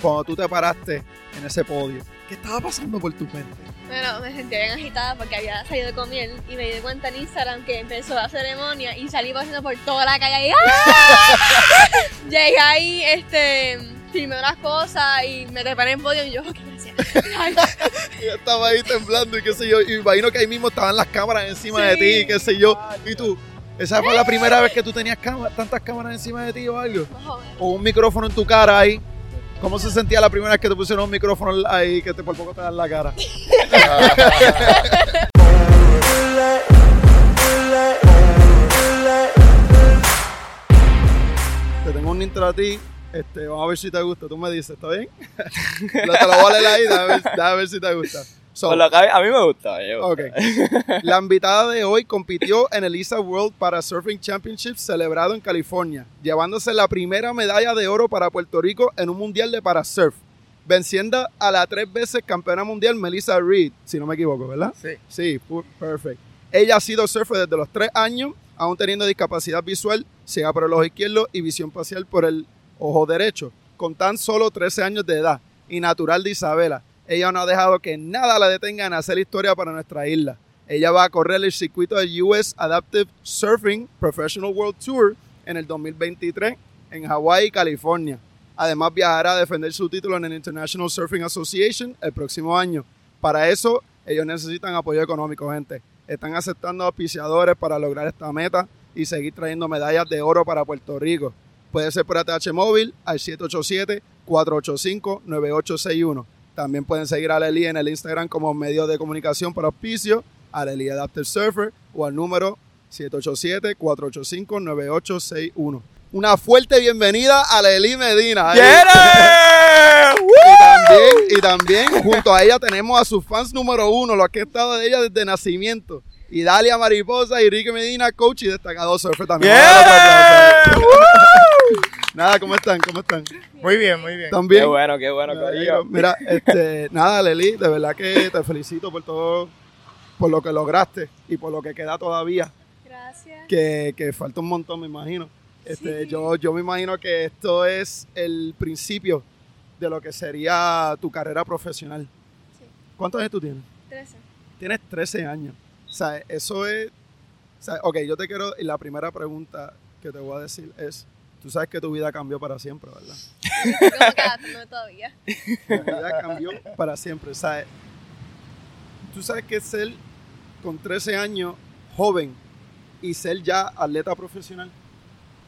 cuando tú te paraste en ese podio? ¿Qué estaba pasando por tu mente? Bueno, me sentía bien agitada porque había salido con él y me di cuenta en Instagram que empezó la ceremonia y salí pasando por toda la calle y ¡ah! Llegué ahí, este, filmé unas cosas y me preparé en podio y yo, qué gracias. Yo estaba ahí temblando y qué sé yo, y imagino que ahí mismo estaban las cámaras encima de ti, qué sé yo, y tú, ¿esa fue la primera vez que tú tenías tantas cámaras encima de ti o algo? Más o menos. O un micrófono en tu cara ahí. ¿Cómo se sentía la primera vez que te pusieron un micrófono ahí que te por poco te dan la cara? Te tengo un intro a ti. Este, vamos a ver si te gusta. Tú me dices, ¿está bien? te lo voy a leer ahí, ver, déjame ver si te gusta. So, Por lo que a mí, me gusta. me gusta. Ok. La invitada de hoy compitió en el ISA World para Surfing Championship celebrado en California, llevándose la primera medalla de oro para Puerto Rico en un mundial de parasurf, venciendo a la tres veces campeona mundial Melissa Reed, si no me equivoco, ¿verdad? Sí. Sí, pu- perfect. Ella ha sido surfer desde los tres años, aún teniendo discapacidad visual, ciega por el ojo izquierdo y visión parcial por el ojo derecho, con tan solo 13 años de edad y natural de Isabela. Ella no ha dejado que nada la detenga en hacer historia para nuestra isla. Ella va a correr el circuito del US Adaptive Surfing Professional World Tour en el 2023 en Hawái, California. Además viajará a defender su título en el International Surfing Association el próximo año. Para eso, ellos necesitan apoyo económico, gente. Están aceptando auspiciadores para lograr esta meta y seguir trayendo medallas de oro para Puerto Rico. Puede ser por ATH móvil al 787-485-9861. También pueden seguir a Lely en el Instagram como medio de comunicación para auspicio, a Lely Adapter Surfer o al número 787-485-9861. Una fuerte bienvenida a Lely Medina. Y también, y también junto a ella tenemos a sus fans número uno, los que han estado de ella desde nacimiento. Y Dalia Mariposa y Ricky Medina, coach y destacado surfer también. ¡Yeah! Vamos a darle otro aplauso. Nada, ¿cómo están? ¿Cómo están? Muy bien, muy bien. ¿Están Qué bueno, qué bueno, corillo. Mira, este, nada, Leli, de verdad que te felicito por todo, por lo que lograste y por lo que queda todavía, Gracias. que, que falta un montón, me imagino. Este, Sí. yo, yo me imagino que esto es el principio de lo que sería tu carrera profesional. Sí. ¿Cuántos años tú tienes? 13. Tienes 13 años. O sea, eso es... O sea, ok, yo te quiero... Y la primera pregunta que te voy a decir es, tú sabes que tu vida cambió para siempre, ¿verdad? Que adaptándome todavía. Tu vida cambió para siempre. Sea, tú sabes que ser con 13 años joven y ser ya atleta profesional.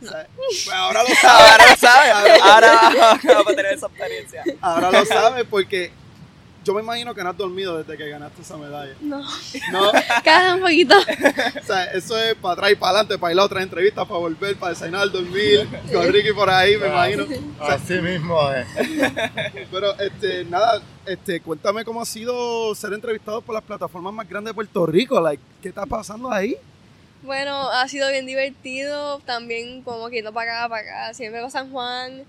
O sea, pues ahora lo sabes. Ahora lo sabes. Ahora vamos a tener esa experiencia. Ahora lo sabes porque yo me imagino que no has dormido desde que ganaste esa medalla. No, No, cada un poquito. o sea, eso es para atrás y para adelante, para ir a otras entrevistas, para volver, para desayunar, dormir, con Ricky por ahí, me imagino. O sea, Así mismo es. Pero, este, nada, este, cuéntame cómo ha sido ser entrevistado por las plataformas más grandes de Puerto Rico. Like, ¿Qué está pasando ahí? Bueno, ha sido bien divertido. También como que no para acá, para acá. Siempre para San Juan.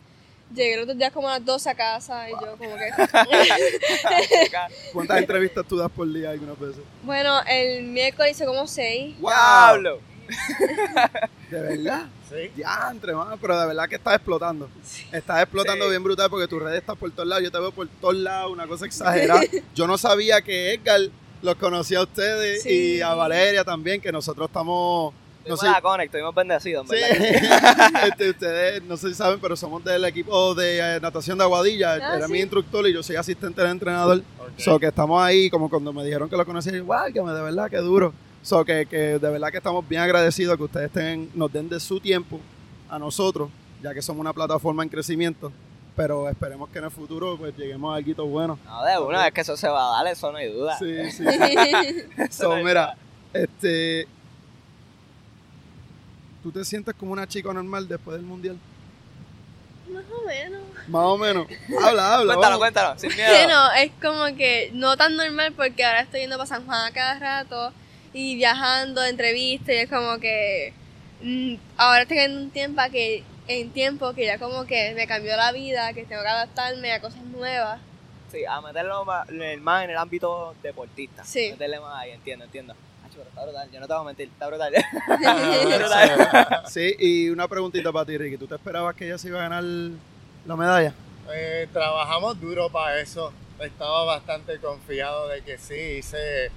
Llegué los otros días como a las 12 a casa y yo como que... ¿Cuántas entrevistas tú das por día algunas veces? bueno, el miércoles hice como 6. Diablo. ¿De verdad? Sí. Diantre, mano, pero de verdad que estás explotando. Estás explotando Sí. bien brutal porque tus redes están por todos lados. Yo te veo por todos lados, una cosa exagerada. Yo no sabía que Edgar los conocía a ustedes Sí. y a Valeria también, que nosotros estamos... No sé, la Conex, estuvimos bendecidos, Sí. ¿verdad? Este, ustedes no sé si saben, pero somos del equipo de eh, natación de Aguadilla. Ah, Era sí. mi instructor y yo soy asistente del entrenador. Ok. So que estamos ahí, como cuando me dijeron que lo conocían, wow, que me de verdad que duro. So que, que de verdad que estamos bien agradecidos que ustedes estén, nos den de su tiempo a nosotros, ya que somos una plataforma en crecimiento. Pero esperemos que en el futuro pues lleguemos a algo bueno. No, de una vez que eso se va a dar, eso no hay duda. Sí, sí, sí. So, mira, este. ¿Tú te sientes como una chica normal después del mundial? Más o menos. Más o menos. Habla, habla. Cuéntalo, vamos. cuéntalo, sin Sí, miedo. no, es como que no tan normal porque ahora estoy yendo para San Juan a cada rato y viajando, entrevistas, y es como que mm, ahora estoy en un tiempo que en tiempo que ya como que me cambió la vida, que tengo que adaptarme a cosas nuevas. Sí, a meterlo más, el- más en el ámbito deportista. Sí. Meterle más ahí, entiendo, entiendo. Pero está brutal, yo no te voy a mentir, está brutal. Está brutal. Sí, y una preguntita para ti, Ricky. ¿Tú te esperabas que ella se iba a ganar la medalla? Eh, trabajamos duro para eso. Estaba bastante confiado de que sí. Hice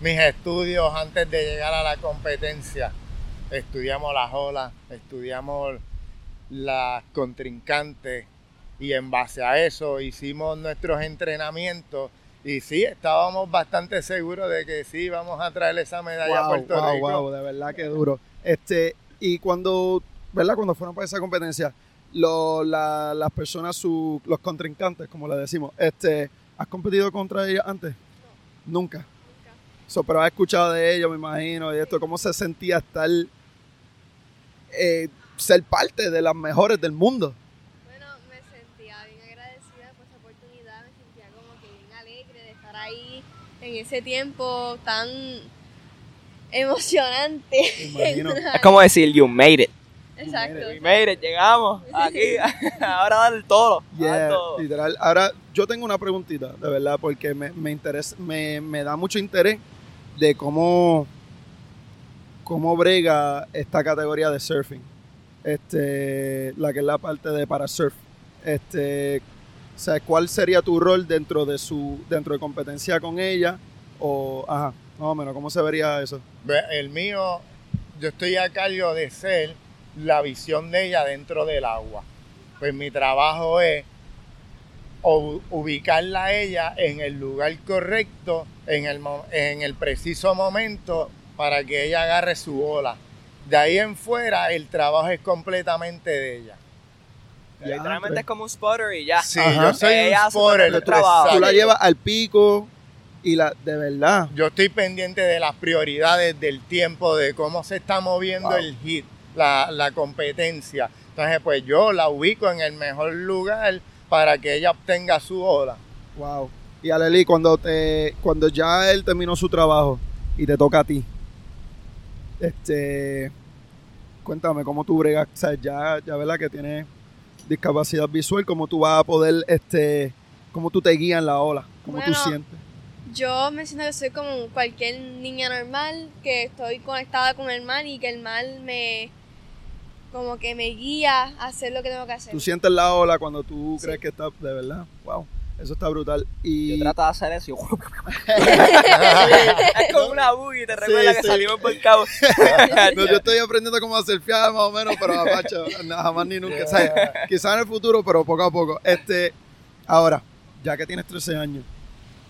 mis estudios antes de llegar a la competencia. Estudiamos las olas, estudiamos las contrincantes y en base a eso hicimos nuestros entrenamientos y sí, estábamos bastante seguros de que sí vamos a traer esa medalla a Wow, Puerto wow, Rico. wow, de verdad que duro. Este, y cuando, ¿verdad? Cuando fueron para esa competencia, lo- la- las personas, su- los contrincantes, como le decimos, este, ¿has competido contra ellos antes? Nunca. So, pero has escuchado de ellos, me imagino, y esto, ¿cómo se sentía estar, eh, ser parte de las mejores del mundo? Bueno, me sentía bien agradecida por esa oportunidad, me sentía como que bien alegre de estar ahí en ese tiempo tan emocionante. Es como decir, you made it. Exacto. We made it, llegamos aquí. Ahora dar el todo. dar Yeah, todo. literal. Ahora, yo tengo una preguntita, de verdad, porque me, me, interesa, me, me da mucho interés de cómo, cómo brega esta categoría de surfing. Este, la que es la parte de para surf. Este, o sea, ¿cuál sería tu rol dentro de su, dentro de competencia con ella? O, ajá, más o menos, ¿cómo se vería eso? El mío, yo estoy a cargo de ser la visión de ella dentro del agua. Pues mi trabajo es ubicarla a ella en el lugar correcto, en el, en el preciso momento para que ella agarre su ola. De ahí en fuera el trabajo es completamente de ella. Literalmente es como un spotter y ya. Sí, Ajá. yo soy Ella un hace spotter. todo el trabajo. Tú la llevas al pico y la, de verdad. Yo estoy pendiente de las prioridades del tiempo, de cómo se está moviendo Wow. el hit, la, la competencia. Entonces, pues yo la ubico en el mejor lugar para que ella obtenga su ola. Wow. Y Aleli, cuando te, cuando ya él terminó su trabajo y te toca a ti, este, cuéntame cómo tú bregas, o sea, ya, ya verdad que tienes discapacidad visual, cómo tú vas a poder, este, cómo tú te guías en la ola, cómo tú Bueno, sientes. Yo me siento que soy como cualquier niña normal, que estoy conectada con el mar y que el mar me como que me guía a hacer lo que tengo que hacer. Tú sientes la ola cuando tú Sí. crees que está, de verdad, wow, eso está brutal. Y Yo trato de hacer eso. es como una buggy, te recuerda Sí, que sí. salimos por cabo. No, yo estoy aprendiendo cómo hacer fiar más o menos, pero apacho, no, jamás ni nunca. Quizás en el futuro, pero poco a poco. Este, ahora, ya que tienes 13 años,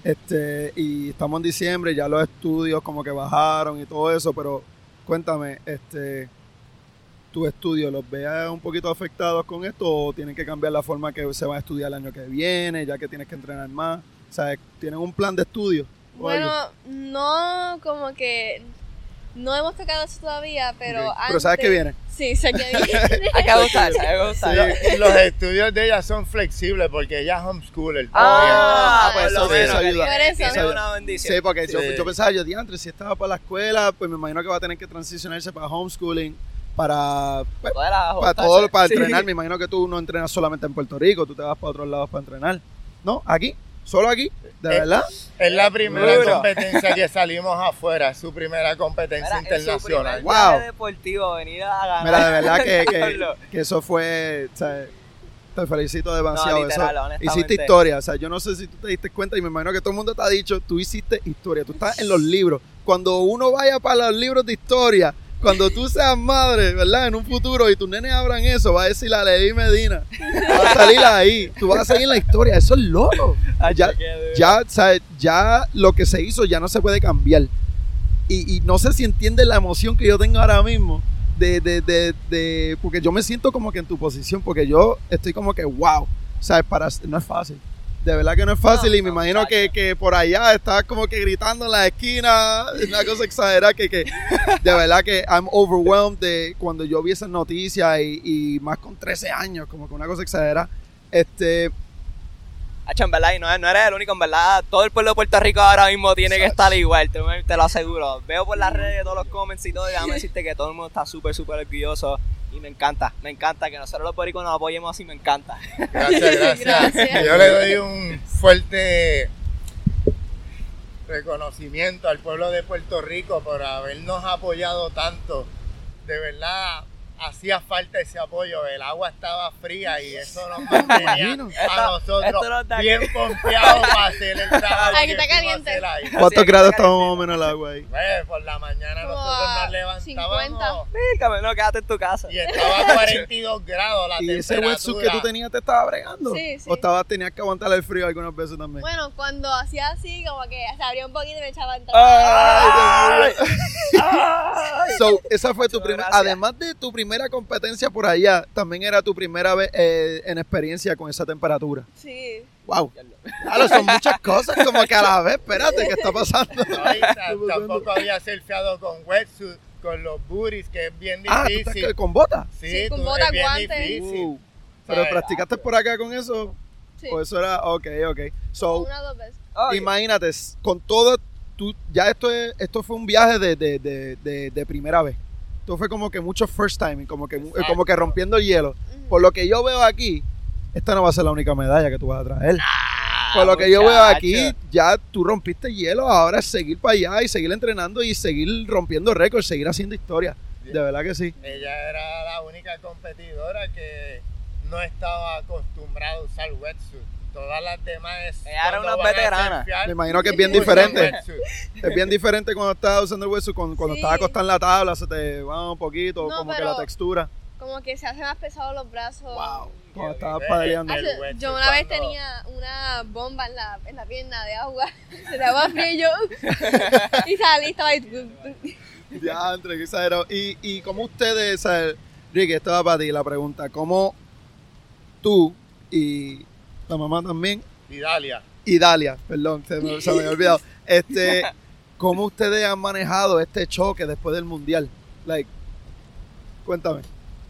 este, y estamos en diciembre, ya los estudios como que bajaron y todo eso, pero cuéntame, este, tus estudios, ¿los veas un poquito afectados con esto o tienen que cambiar la forma que se va a estudiar el año que viene, ya que tienes que entrenar más? O sea, ¿tienen un plan de estudio? algo? Bueno, no como que no hemos tocado eso todavía, pero Ok. Pero sabes que viene. Sí, sé que viene. Sí, los estudios de ella son flexibles porque ella es homeschooler. Ah, Ah, pues eso sí, eso ayuda. Por eso. Tiene una bendición. Sí, porque yo, yo pensaba, yo diantre, si estaba para la escuela, pues me imagino que va a tener que transicionarse para homeschooling, para, pues, para todo, para Sí. entrenar. Me imagino que tú no entrenas solamente en Puerto Rico, tú te vas para otros lados para entrenar. ¿No? ¿Aquí? ¿Solo aquí? ¿De Eh, verdad? Es la primera Duro. competencia que salimos afuera, es su primera competencia Mira, su internacional. primer Wow. deportivo, venir a ganar. Mira, de verdad que, que, eso fue, o sea, te felicito demasiado. No, literal, eso. Hiciste historia, o sea, yo no sé si tú te diste cuenta y me imagino que todo el mundo te ha dicho, tú hiciste historia, tú estás en los libros. Cuando uno vaya para los libros de historia, cuando tú seas madre, ¿verdad? En un futuro y tus nenes abran eso, va a decir la Levi Medina. Va a salir ahí, tú vas a seguir en la historia, eso es loco. Ya, ya, ya lo que se hizo ya no se puede cambiar. Y, y no sé si entiendes la emoción que yo tengo ahora mismo. De, de, de, de- porque yo me siento como que en tu posición, porque yo estoy como que, wow, sea, para, no es fácil. De verdad que no es fácil No, y me no, imagino que, que por allá estás como que gritando en la esquina, una cosa exagerada que, que de verdad que I'm overwhelmed de cuando yo vi esas noticias y, y más con 13 años, como que una cosa exagerada. Este, Hacho, en verdad, y no, no eres el único, en verdad. Todo el pueblo de Puerto Rico ahora mismo tiene que estar igual, te, te lo aseguro. Veo por las redes todos los comments y todo, y déjame decirte que todo el mundo está súper, súper orgulloso. Y me encanta, me encanta que nosotros los boricuas nos apoyemos así, me encanta. Gracias, gracias. Gracias. Yo le doy un fuerte reconocimiento al pueblo de Puerto Rico por habernos apoyado tanto. De verdad, hacía falta ese apoyo. El agua estaba fría y eso nos mantenía a nosotros esto bien pompeados para hacer el trabajo. Ay, que que está caliente. ¿Cuántos grados es, estaba más o menos el agua ahí? Pues, por la mañana Como nosotros nos levantábamos 50. Pícame, no, quédate en tu casa. y estaba a 42 grados la ¿Y ese temperatura. wetsuit que tú tenías te estaba bregando? Sí, sí. ¿O estabas, tenías que aguantar el frío algunas veces también? Bueno, cuando hacía así, como que se abría un poquito y me echaba en Ay, Dios mío. So, esa fue tu primera, además de tu primera competencia por allá, también era tu primera vez eh, en experiencia con esa temperatura. Sí. Wow. Claro, son muchas cosas como que a la vez, espérate, ¿qué está pasando? No, tampoco había surfeado con wetsuit, con los booties, que es bien Ah, ¿tú estás difícil. con bota? Sí, Sí, con tú- bota, es bien guantes. difícil. Uh, ¿Pero ¿Sabes? practicaste por acá con eso? Sí. ¿O eso era? Ok, ok. So, Una o dos veces. Imagínate, con todo, tú, ya esto, es, esto fue un viaje de, de, de, de, primera vez. Esto fue como que mucho first time, como que, Exacto. como que rompiendo el hielo. Por lo que yo veo aquí, esta no va a ser la única medalla que tú vas a traer. Ah, Por lo que yo veo aquí, ya tú rompiste hielo, ahora es seguir para allá y seguir entrenando y seguir rompiendo récords, seguir haciendo historia. De verdad que sí. Ella era la única competidora que no estaba acostumbrada a usar wetsuit. Todas las demás Ella era una veterana. Me imagino que es bien diferente. Es bien diferente cuando estás usando el hueso, cuando, cuando Sí. estás acostado en la tabla, se te va un poquito, No, como que la textura. Como que se hacen más pesados los brazos. Wow. Cuando estabas wetsuit yo una vez cuando- tenía una bomba en la, en la pierna de agua. Se le agua fría y yo. y salí, estaba ahí. Qué exagerado. Y, y como ustedes, Ricky, esto va para ti la pregunta. ¿Cómo tú y la mamá también, Y Dalia. y Dalia, perdón, se me, se me había olvidado, este, cómo ustedes han manejado este choque después del mundial? Like, cuéntame.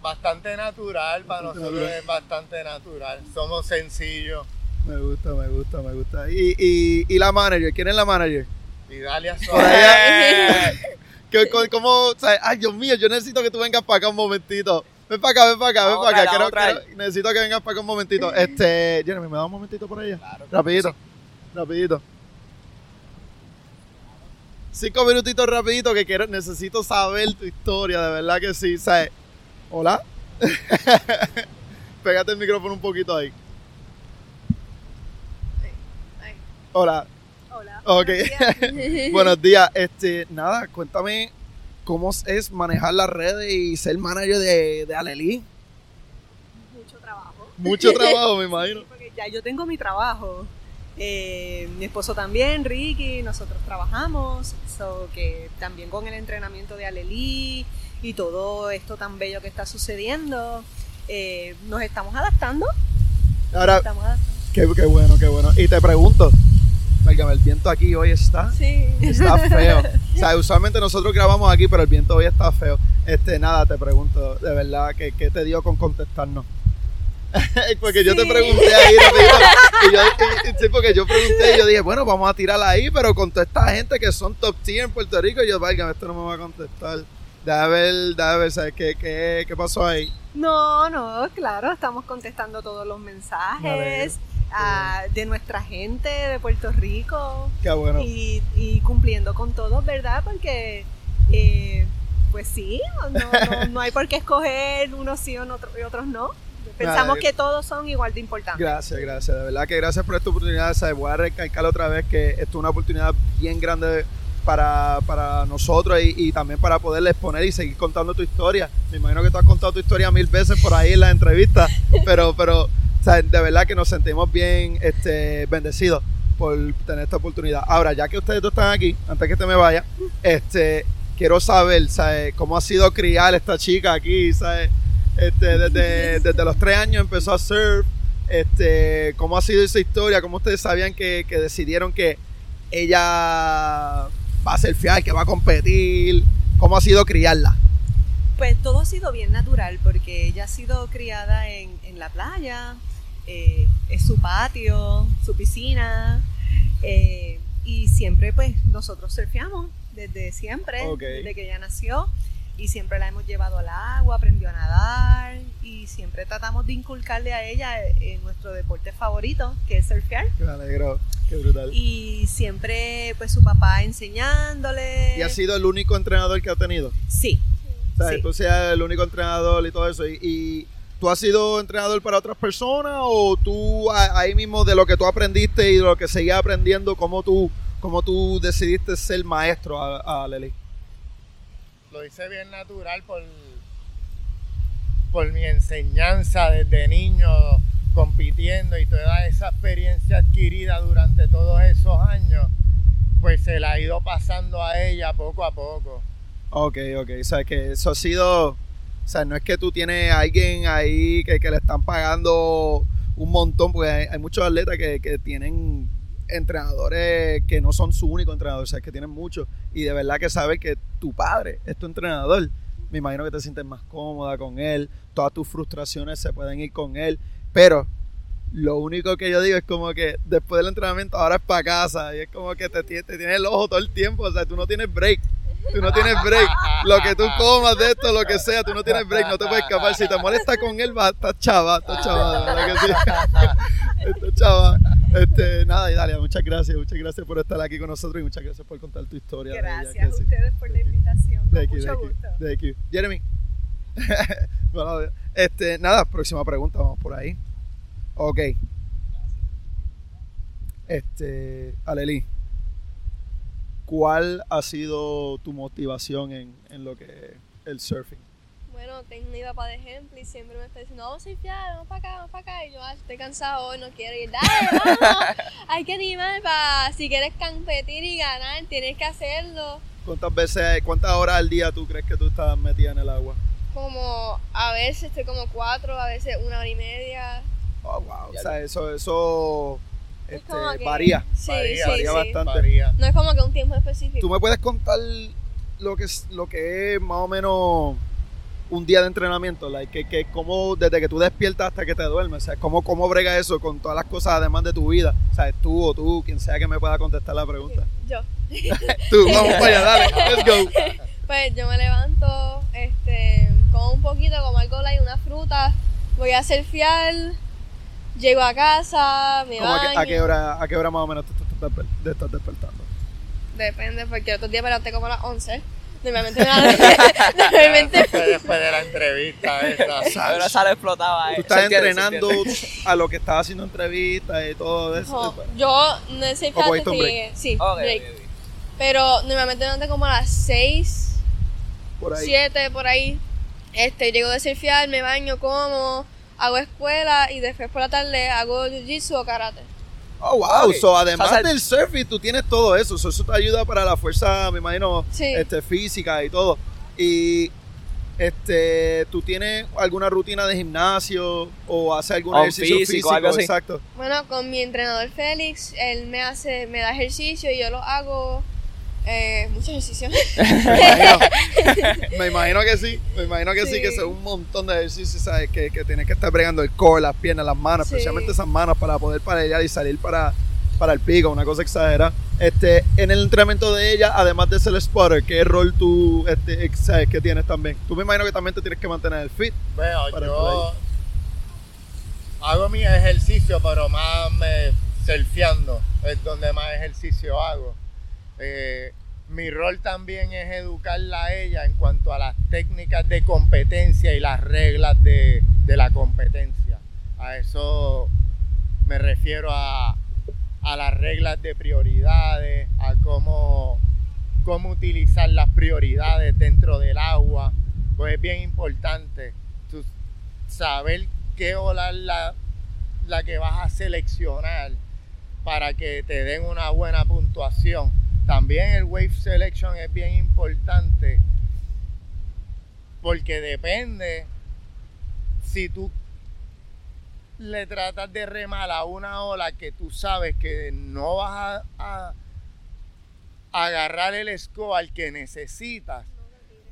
Bastante natural, para Bastante nosotros natural. es bastante natural. Somos sencillos. Me gusta, me gusta, me gusta. Y, y, y la manager, ¿quién es la manager? Y Dalia Por suave. allá. ¿Qué- co- ¿Cómo, o sea, ay, Dios mío, yo necesito que tú vengas para acá un momentito. Ven para acá, ven para acá, ven para acá. Quiero- necesito que vengas para acá un momentito. Este, Jeremy, ¿me da un momentito por allá? Claro. Rapidito, rapidito. Cinco minutitos rapidito que quiero, necesito saber tu historia, de verdad que sí. ¿sabes? Hola. Pégate el micrófono un poquito ahí. Hola. Hola. Ok. Buenos días. Buenos días. Este, nada, cuéntame cómo es manejar las redes y ser manager de, de Alelí. Mucho trabajo. Mucho trabajo, me imagino. Sí, porque ya yo tengo mi trabajo. Eh, mi esposo también, Ricky, nosotros trabajamos, so que también con el entrenamiento de Alelí y todo esto tan bello que está sucediendo, eh, nos estamos adaptando. Ahora, Estamos adaptando. qué, qué bueno, qué bueno. Y te pregunto, válgame, el viento aquí hoy está, Sí. está feo. O sea, usualmente nosotros grabamos aquí, pero el viento hoy está feo. Este, nada, te pregunto, de verdad, ¿qué, qué te dio con contestarnos? porque yo te pregunté ahí y yo, y- y- sí, porque yo pregunté y yo dije, bueno, vamos a tirarla ahí, pero con toda esta gente que son top tier en Puerto Rico, y yo, válgame, esto no me va a contestar. Déjame ver, déjame ver, ¿sabes qué, qué, qué pasó ahí? No, no, claro, estamos contestando todos los Me mensajes ah, de nuestra gente de Puerto Rico. Qué bueno. y, y cumpliendo con todos, ¿verdad? Porque, eh, pues sí, no, no, no hay por qué escoger unos sí o no- y otros no. Pensamos Nada, que todos son igual de importantes. Gracias, gracias. De verdad que gracias por esta oportunidad. ¿sabes? Voy a recalcar otra vez que esto es una oportunidad bien grande para, para nosotros y, y también para poderle exponer y seguir contando tu historia. Me imagino que tú has contado tu historia mil veces por ahí en las entrevistas, pero, pero de verdad que nos sentimos bien este, bendecidos por tener esta oportunidad. Ahora, ya que ustedes dos están aquí, antes que te me vaya, este, quiero saber ¿sabes? cómo ha sido criar esta chica aquí, ¿sabes? Este, desde, desde los tres años empezó a surf. Este, ¿Cómo ha sido esa historia? ¿Cómo ustedes sabían que, que decidieron que ella va a ser fiel, que va a competir? ¿Cómo ha sido criarla? Pues todo ha sido bien natural porque ella ha sido criada en, en la playa, eh, es su patio, su piscina, eh, y siempre pues nosotros surfeamos desde siempre, Ok. desde que ella nació, y siempre la hemos llevado al agua, aprendió a nadar, y siempre tratamos de inculcarle a ella eh, nuestro deporte favorito, que es surfear. Me alegro, qué brutal. ¿Y, Y siempre pues su papá enseñándole. ha sido el único entrenador que ha tenido? Sí, O sea, Sí. tú seas el único entrenador y todo eso. Y, y tú has sido entrenador para otras personas o tú ahí mismo de lo que tú aprendiste y de lo que seguías aprendiendo, cómo tú, cómo tú decidiste ser maestro a, a Lely? Lo hice bien natural por, por mi enseñanza desde niño compitiendo y toda esa experiencia adquirida durante todos esos años, pues se la ha ido pasando a ella poco a poco. Ok, ok. O sea, que eso ha sido. O sea, no es que tú tienes a alguien ahí que, que le están pagando un montón, porque hay, muchos atletas que, que tienen entrenadores que no son su único entrenador, o sea, que tienen muchos. Y de verdad que saben que tu padre es tu entrenador. Me imagino que te sientes más cómoda con él, todas tus frustraciones se pueden ir con él. Pero lo único que yo digo es como que después del entrenamiento ahora es para casa y es como que te, te tiene el ojo todo el tiempo, o sea, tú no tienes break. Tú no tienes break. Lo que tú comas de esto, lo que sea, tú no tienes break, no te puedes escapar. Si te molesta con él, va, estás chava, estás chava, que sí. Estás chava. Este, nada, y Dalia, muchas gracias, muchas gracias por estar aquí con nosotros y muchas gracias por contar tu historia. ella, Gracias a sí. ustedes por la invitación. Thank Con you, mucho gusto. thank you. Jeremy. Bueno, este, nada, próxima pregunta, vamos por ahí. Ok. Este, Aleli, ¿cuál ha sido tu motivación en, en lo que es el surfing? Bueno, tengo mi papá de ejemplo y siempre me está diciendo, vamos a surfear, vamos para acá, vamos para acá. Y yo, "Ah, estoy cansado hoy, no quiero ir. Dale, vamos. Hay que animar para, si quieres competir y ganar, tienes que hacerlo. ¿Cuántas veces, cuántas horas al día tú crees que tú estás metida en el agua? Como, a veces estoy como cuatro, a veces una hora y media. Oh, wow. Ya O sea, eso, eso Es este, que- varía. Sí, Varía, sí, varía sí. bastante. Varía. No es como que un tiempo específico. ¿Tú me puedes contar lo que es, lo que es más o menos un día de entrenamiento? Like, que, que cómo, desde que tú despiertas hasta que te duermes, o sea, ¿cómo, cómo brega eso con todas las cosas además de tu vida? O sea, tú o tú, quien sea que me pueda contestar la pregunta. Yo. Tú, vamos para allá, dale, let's go. Pues yo me levanto, este, como un poquito, como algo like una fruta, voy a surfear, llego a casa, me ¿Cómo a, qué, baño. a qué hora, ¿A qué hora más o menos tú te estás estás despertando? Depende, porque otros días me levanté como a las 11. Normalmente me Normalmente Después, después de la entrevista esa. Ahora sale explotaba. Tú eh. estás Se entiende, se entrenando entiende. a lo que estás haciendo entrevistas y todo eso. no, yo no sé ¿O cogiste antes un que. Sí, Ok, break. Pero normalmente me levanté como a las 6, Por ahí. 7, por ahí. Este, llego de surfear, me baño, como, hago escuela y después por la tarde hago jiu-jitsu o karate. Oh, wow. So, además O sea, del surfing, tú tienes todo eso. So, eso te ayuda para la fuerza, me imagino, Sí. este, física y todo. Y este, ¿tú tienes alguna rutina de gimnasio o haces algún O ejercicio físico, físico? algo así. Exacto. Bueno, con mi entrenador Félix, él me hace, me da ejercicio y yo lo hago, eh, mucho ejercicio. Me imagino, me imagino que sí. Me imagino que sí, Sí. que son un montón de ejercicios, ¿sabes? Que, que tienes que estar bregando el core, las piernas, las manos, Sí. especialmente esas manos para poder pelear y salir para, para el pico, una cosa exagerada. Este, en el entrenamiento de ella, además de ser spotter, ¿qué rol tú este, sabes que tienes también? Tú me imagino que también te tienes que mantener el fit. Para yo hago mi ejercicio, pero más me surfeando es donde más ejercicio hago. Eh, mi rol también es educarla a ella en cuanto a las técnicas de competencia y las reglas de, la competencia. A eso me refiero a, las reglas de prioridades, a cómo, utilizar las prioridades dentro del agua. Pues es bien importante saber qué ola es la que vas a seleccionar para que te den una buena puntuación. También el wave selection es bien importante porque depende si tú le tratas de remar a una ola que tú sabes que no vas a, agarrar el score que necesitas,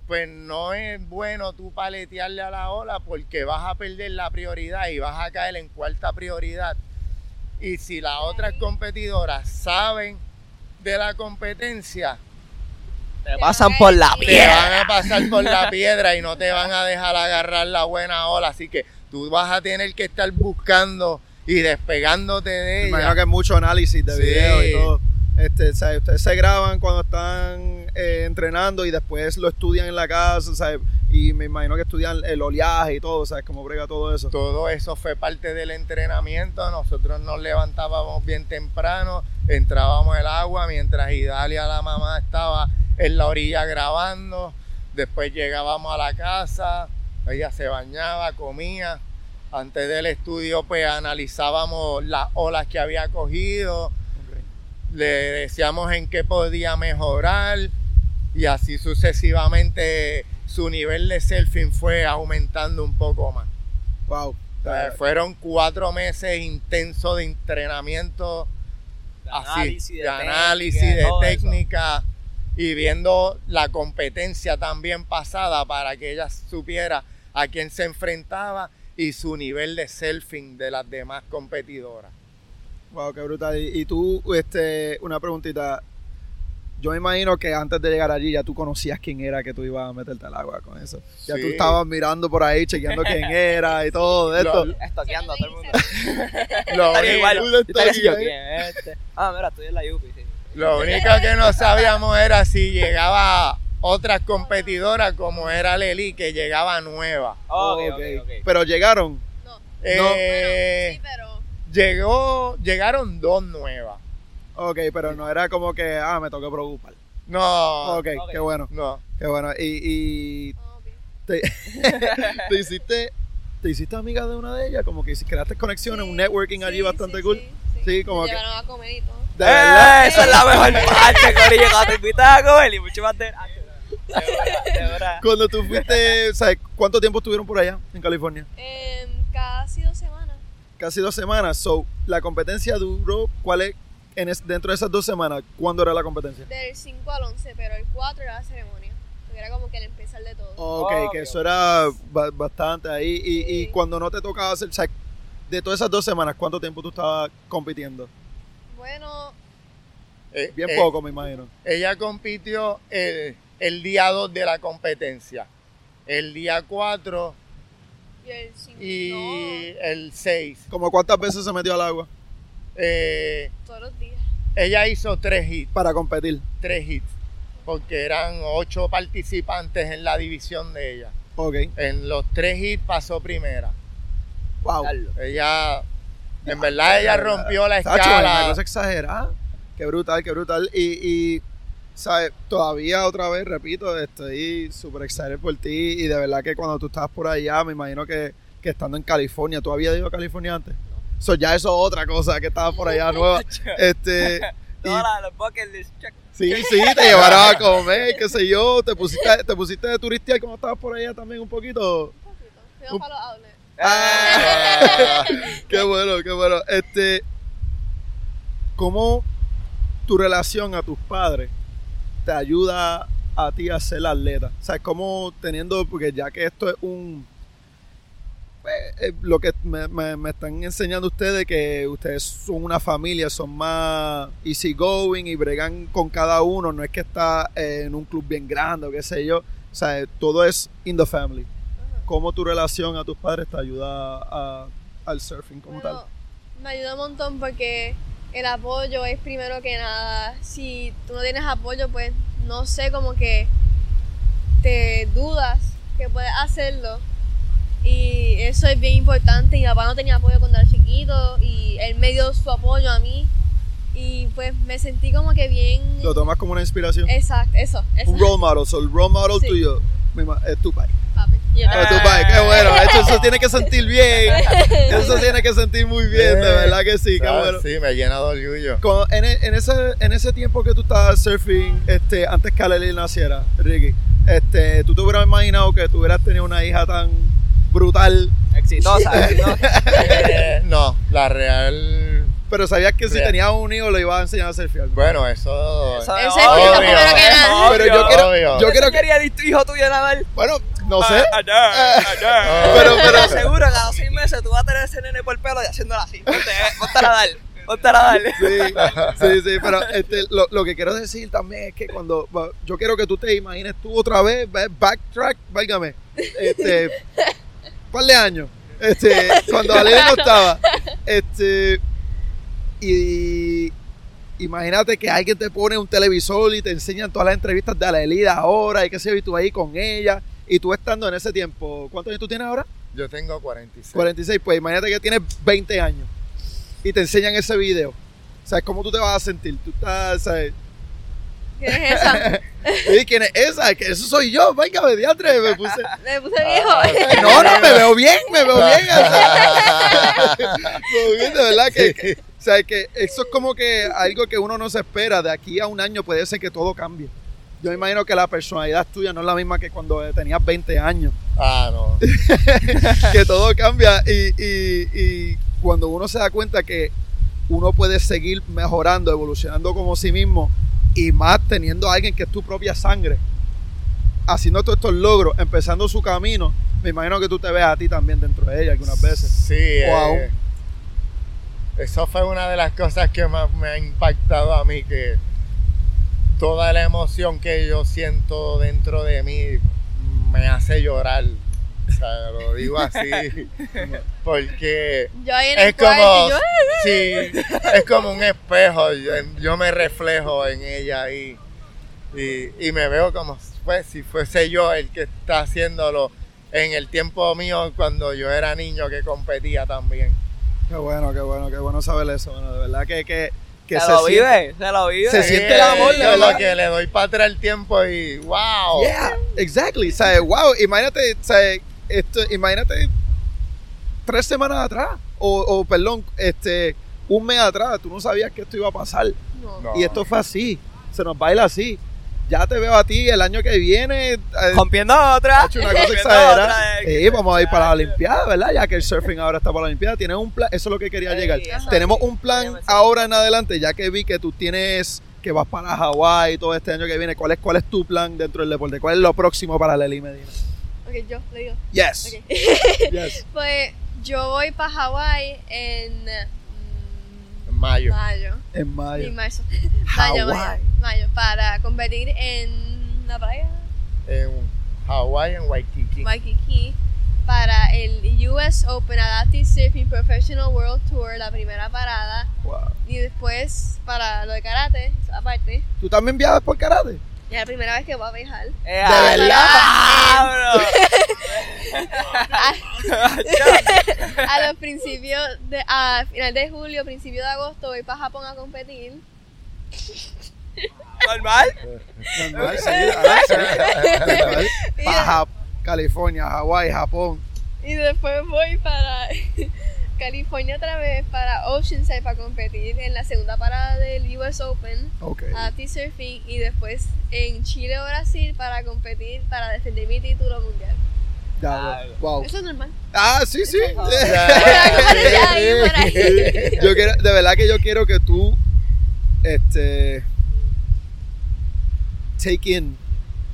pues no es bueno tú paletearle a la ola porque vas a perder la prioridad y vas a caer en cuarta prioridad. Y si las otras competidoras saben de la competencia, Te pasan por la Te te piedra. van a pasar por la piedra y no te van a dejar agarrar la buena ola. Así que tú vas a tener que estar buscando y despegándote de Me imagino ella. que hay mucho análisis de Sí. video y todo. Este, o sea, ustedes se graban cuando están eh, entrenando y después lo estudian en la casa, ¿sabes? Y me imagino que estudian el oleaje y todo, ¿sabes? Cómo brega todo eso. Todo eso fue parte del entrenamiento. Nosotros nos levantábamos bien temprano, entrábamos el agua mientras Idalia, la mamá, estaba en la orilla grabando. Después llegábamos a la casa, ella se bañaba, comía. Antes del estudio, pues analizábamos las olas que había cogido, le decíamos en qué podía mejorar y así sucesivamente su nivel de surfing fue aumentando un poco más. Wow. O sea, fueron cuatro meses intensos de entrenamiento, De así, análisis, de, de análisis, técnica, de eso. técnica y viendo la competencia también pasada para que ella supiera a quién se enfrentaba y su nivel de surfing de las demás competidoras. Wow, qué brutal. Y, y tú, este, una preguntita. Yo me imagino que antes de llegar allí ya tú conocías quién era que tú ibas a meterte al agua con eso. Ya tú Sí. estabas mirando por ahí, chequeando quién era y todo esto. Lo- Estoqueando a todo el mundo. Lo único- igual. un Yo estaría así, yo, estoque, ¿quién es este? Ah, mira, estoy en la UPI, sí. Lo único que no sabíamos era si llegaba otras competidoras como era Leli, que llegaba nueva. Pero llegaron. No. Eh, Bueno, sí, pero llegó, llegaron dos nuevas. Ok, pero no era como que, ah, me toca preocupar. No, Ok, ok. qué bueno, no. qué bueno. Y, y te, te hiciste te hiciste amiga de una de ellas, como que si creaste conexiones, Sí, un networking allí bastante sí, cool. Sí, Sí, como Me que- llevaron a comer y todo. De verdad. Eh, esa es la mejor parte, Corillo, cuando te invitas a comer y mucho más de... Cuando tú fuiste, ¿sabes cuánto tiempo estuvieron por allá en California? Em, casi dos semanas. Casi dos semanas. So, la competencia duró, ¿cuál es? En es- dentro de esas dos semanas, ¿cuándo era la competencia? Del 5 al 11, pero el 4 era la ceremonia. Porque era como que el empezar de todo. Ok, Ok, que eso era ba- bastante ahí. Y, cuando no te tocaba hacer, o sea, de todas esas dos semanas, ¿cuánto tiempo tú estabas compitiendo? Bueno, Eh, Bien eh, poco, me imagino. Ella compitió el, el día 2 de la competencia, el día 4 y el 5. y el 6. ¿Como cuántas veces se metió al agua Eh, todos los días. ella hizo tres hits, para competir? tres hits, porque eran ocho participantes en la división de ella. Ok. En los tres hits pasó primera. Wow. Ella, en verdad, ella rompió la Tacho, una escala. cosa exagerada. Qué brutal, qué brutal. Y, y ¿sabes? Todavía otra vez, repito, estoy súper excited por ti. Y de verdad que cuando tú estabas por allá, me imagino que, que estando en California, ¿tú habías ido a California antes? So, ya eso es otra cosa que estaba por allá nueva. Este, y- Todas las- los bucket list, check. sí, sí, te llevaron a comer, qué sé yo. Te pusiste, te pusiste de turistear como estabas por allá también un poquito. Un poquito. Fuimos para los outlets. Ah, qué bueno, qué bueno. Este, ¿cómo tu relación a tus padres te ayuda a ti a ser atleta? O sea, ¿cómo teniendo, porque ya que esto es un, eh, lo que me, me- me están enseñando ustedes, que ustedes son una familia, son más easygoing y bregan con cada uno, no es que está eh, en un club bien grande o qué sé yo, o sea, todo es in the family. Ajá. ¿Cómo tu relación a tus padres te ayuda a- al surfing como Bueno, tal? me ayuda un montón porque el apoyo es primero que nada. Si tú no tienes apoyo, pues no sé, como que te dudas que puedes hacerlo. Y eso es bien importante. Mi papá no tenía apoyo cuando era chiquito y él me dio su apoyo a mí. Y pues me sentí como que bien... ¿Lo tomas como una inspiración? Exacto, eso, eso. Un role model, so el role model Sí. tuyo mi ma- es tu pai. Papi. Yo Es tu pai, qué bueno. Eso se tiene que sentir bien. Eso se tiene que sentir muy bien, de verdad que sí, qué Ah, bueno. Sí, me llena de orgullo. Como en, e- en ese, en ese tiempo que tú estabas surfing, este, antes que Aleli naciera, Ricky, este, tú te hubieras imaginado que tú hubieras tenido una hija tan brutal, Exitosa, exitosa. Eh, no, la real. pero sabías que si Real. tenías un hijo lo ibas a enseñar a surfear. Bueno, eso. Eso Ese es es obvio. primero que nada. Pero yo quiero, Obvio. yo quiero que, quería el hijo tuyo nadar. bueno, no sé, Ah, Allá, allá. Pero- pero- seguro que a los seis meses tú vas a tener ese nene por el pelo y haciéndolo así. Ponte, eh, ponte a nadar. Ponte a nadar. Sí, sí, sí, pero este, lo, lo que quiero decir también es que cuando yo quiero que tú te imagines tú otra vez, ve- backtrack, válgame, este, par de años, este, cuando Aleli no estaba, este, y imagínate que alguien te pone un televisor y te enseñan todas las entrevistas de Aleli de ahora y qué sé yo, y tú ahí con ella, Y tú estando en ese tiempo, ¿cuántos años tú tienes ahora? Yo tengo 46. 46. Pues imagínate que tienes 20 años y te enseñan ese video. ¿Sabes cómo tú te vas a sentir? Tú estás, ¿sabes? ¿Quién es esa? ¿Y quién es esa? Que eso soy yo, venga, mediatre, me puse. Me puse viejo. Ah, No, no, me veo bien, me veo bien. o sea, me veo bien, de verdad que, que- o sea, que eso es como que algo que uno no se espera. De aquí a un año puede ser que todo cambie. Yo me imagino que la personalidad tuya no es la misma que cuando tenías 20 años. Ah, no. que todo cambia y, y- y cuando uno se da cuenta que uno puede seguir mejorando, evolucionando como sí mismo y más teniendo a alguien que es tu propia sangre, haciendo todos estos logros, empezando su camino, me imagino que tú te ves a ti también dentro de ella algunas veces. Sí, aún. eh, eso fue una de las cosas que más me ha impactado a mí, que toda la emoción que yo siento dentro de mí me hace llorar. O sea, lo digo así, porque Yo ahí en el es cuarto como, yo, sí, es como un espejo, yo, yo me reflejo en ella y, y, y me veo como pues, si fuese yo el que está haciéndolo en el tiempo mío cuando yo era niño que competía también. Qué bueno, qué bueno, qué bueno saber eso. Bueno, de verdad que, que, que se, lo siente- vive, se lo vive. Se siente el amor, de yo lo que le doy para atrás el tiempo y wow. Yeah, exactly. O sea, wow, imagínate, o sea, esto, imagínate tres semanas atrás, o, o, perdón, este, un mes atrás, tú no sabías que esto iba a pasar. no. Y esto fue así, se nos baila así. Ya te veo a ti el año que viene, eh, Rompiendo otra. hecho una cosa exagerada. otra, eh, Sí, vamos a ir para la Olimpiada, ¿verdad? Ya que el surfing ahora está para la Olimpiada. Tienes un plan, eso es lo que quería Sí, llegar. Tenemos sí. un plan ahora en adelante, ya que vi que tú tienes que vas para Hawái todo este año que viene. ¿Cuál es, ¿Cuál es tu plan dentro del deporte? ¿Cuál es lo próximo para Lely Medina? Ok, yo le digo. Yes. Yes. Pues yo voy para Hawái en mm, En mayo. mayo. En mayo. marzo. Mayo, mayo, Hawái. mayo. Para competir en la playa En Hawái, en Waikiki. Waikiki para el US Open Adaptive Surfing Professional World Tour, la primera parada. Wow. Y después para lo de karate, aparte. ¿Tú también viajas por karate? Es la primera vez que voy a viajar. Eh, ¿De verdad? A los principios, de, a final de julio, principio de agosto, voy para Japón a competir. Normal. Normal, sí, sí. Normal. Baja California, Hawái, Japón. Y después voy para California otra vez, para Oceanside, para competir en la segunda parada del US Open, Ok. Adaptive Surfing. Y después en Chile o Brasil para competir, para defender mi título mundial. Ya, wow. Eso es normal. Ah, sí, sí. Yo quiero, de verdad que yo quiero que tú, este, take in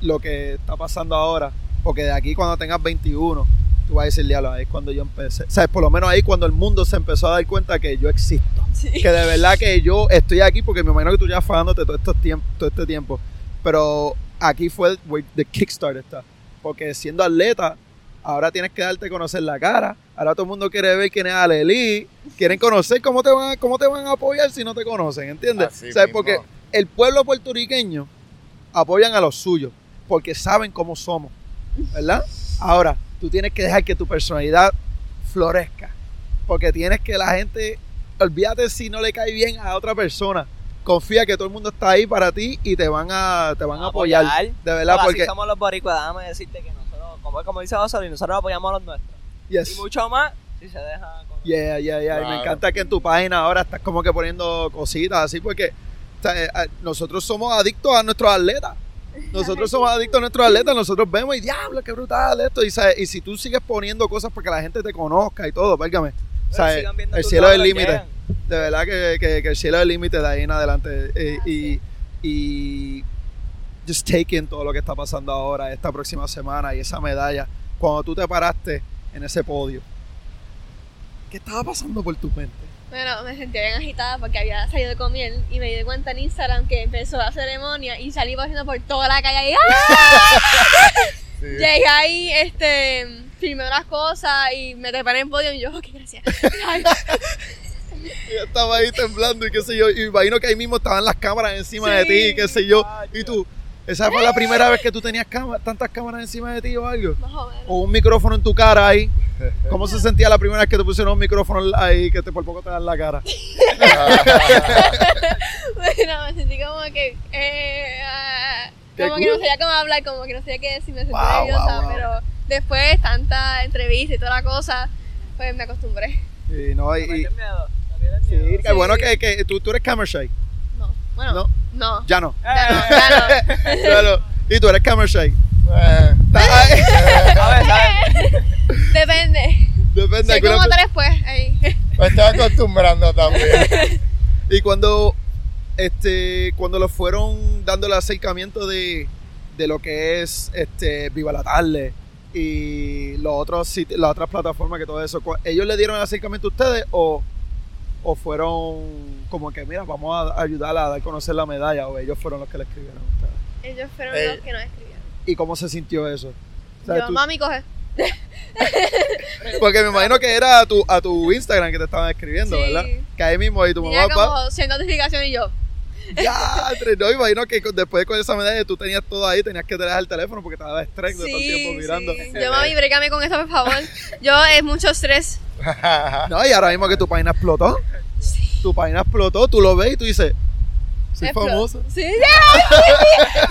lo que está pasando ahora, porque de aquí cuando tengas 21, tú vas a decir, diablo, ahí es cuando yo empecé. O sea, por lo menos ahí cuando el mundo se empezó a dar cuenta que yo existo. Sí. Que de verdad que yo estoy aquí porque me imagino que tú ya fajándote todo, estos todo este tiempo. Pero aquí fue where the kickstart está. Porque siendo atleta, ahora tienes que darte a conocer la cara. Ahora todo el mundo quiere ver quién es Aleli. Quieren conocer cómo te van a, cómo te van a apoyar si no te conocen, ¿entiendes? Así ¿Sabes? mismo. Porque el pueblo puertorriqueño apoyan a los suyos porque saben cómo somos, ¿verdad? Ahora, tú tienes que dejar que tu personalidad florezca, porque tienes que la gente, olvídate si no le cae bien a otra persona, confía que todo el mundo está ahí para ti y te van a, te van a apoyar, de verdad, Ahora, porque Así somos los boricuas, déjame decirte que nosotros, como, como dice Osorio, nosotros apoyamos a los nuestros. yes. Y mucho más si se deja. con- Yeah, yeah, yeah. Y me Claro. encanta que en tu página ahora estás como que poniendo cositas así porque o sea, eh, eh, nosotros somos adictos a nuestros atletas. Nosotros somos adictos a nuestros atletas, nosotros vemos y diablo, qué brutal esto. Y, ¿sabes? y si tú sigues poniendo cosas para que la gente te conozca y todo, válgame. El cielo es el límite. De verdad que, que- que el cielo es el límite de ahí en adelante. Eh, y, y just take in todo lo que está pasando ahora, esta próxima semana y esa medalla. Cuando tú te paraste en ese podio, ¿qué estaba pasando por tu mente? Bueno, me sentía bien agitada porque había salido con miel y me di cuenta en Instagram que empezó la ceremonia y salí corriendo por toda la calle y ¡ah! Sí. Llegué ahí, este, filmé unas cosas y me preparé en podio y yo, ok, gracias. Yo estaba ahí temblando y qué sé yo, y imagino que ahí mismo estaban las cámaras encima de ti, y qué sé yo, y tú, ¿Esa fue la primera vez que tú tenías cama- tantas cámaras encima de ti o algo? Más o menos. O un micrófono en tu cara ahí. ¿Cómo se sentía la primera vez que te pusieron un micrófono ahí que te por poco te dan la cara? Bueno, me sentí como que. Eh, ah, como que no sabía cómo hablar, como que no sabía qué decir, me sentí Wow, nerviosa, wow, wow. pero después, tanta entrevista y toda la cosa, pues me acostumbré. Y no, y, y- ¿Tienes miedo? ¿No tienes sí, bueno que, que tú, tú eres camera shy. No, bueno, No. no. Ya no. Ya no, ya no. Ya no. Y tú eres camera shy. Eh. Depende. Depende. Soy como tres, pues, ahí. me estoy acostumbrando también. Y cuando este cuando lo fueron dando el acercamiento de, de lo que es este Viva la Tarde y los otros siti- las otras plataformas que todo eso, ¿ellos le dieron el acercamiento a ustedes o, o fueron como que mira, vamos a ayudarla a dar a conocer la medalla o ellos fueron los que le escribieron a ustedes? Ellos fueron Eh. los que nos escribieron. ¿Y cómo se sintió eso? O sea, Yo, tú- mami, coge. porque me imagino que era a tu, a tu Instagram que te estaban escribiendo, Sí. ¿verdad? Que ahí mismo y tu Tenía mamá, pa, como 100 notificaciones y yo. Ya, no, imagino que después con esa medalla tú tenías todo ahí, tenías que tener el teléfono porque te daba estrés de todo el tiempo mirando. sí. Yo, mami, brégame con esto, por favor. Yo, es mucho estrés. No, y ahora mismo que tu página explotó, tu página explotó, tú lo ves y tú dices, soy famoso. Sí, sí.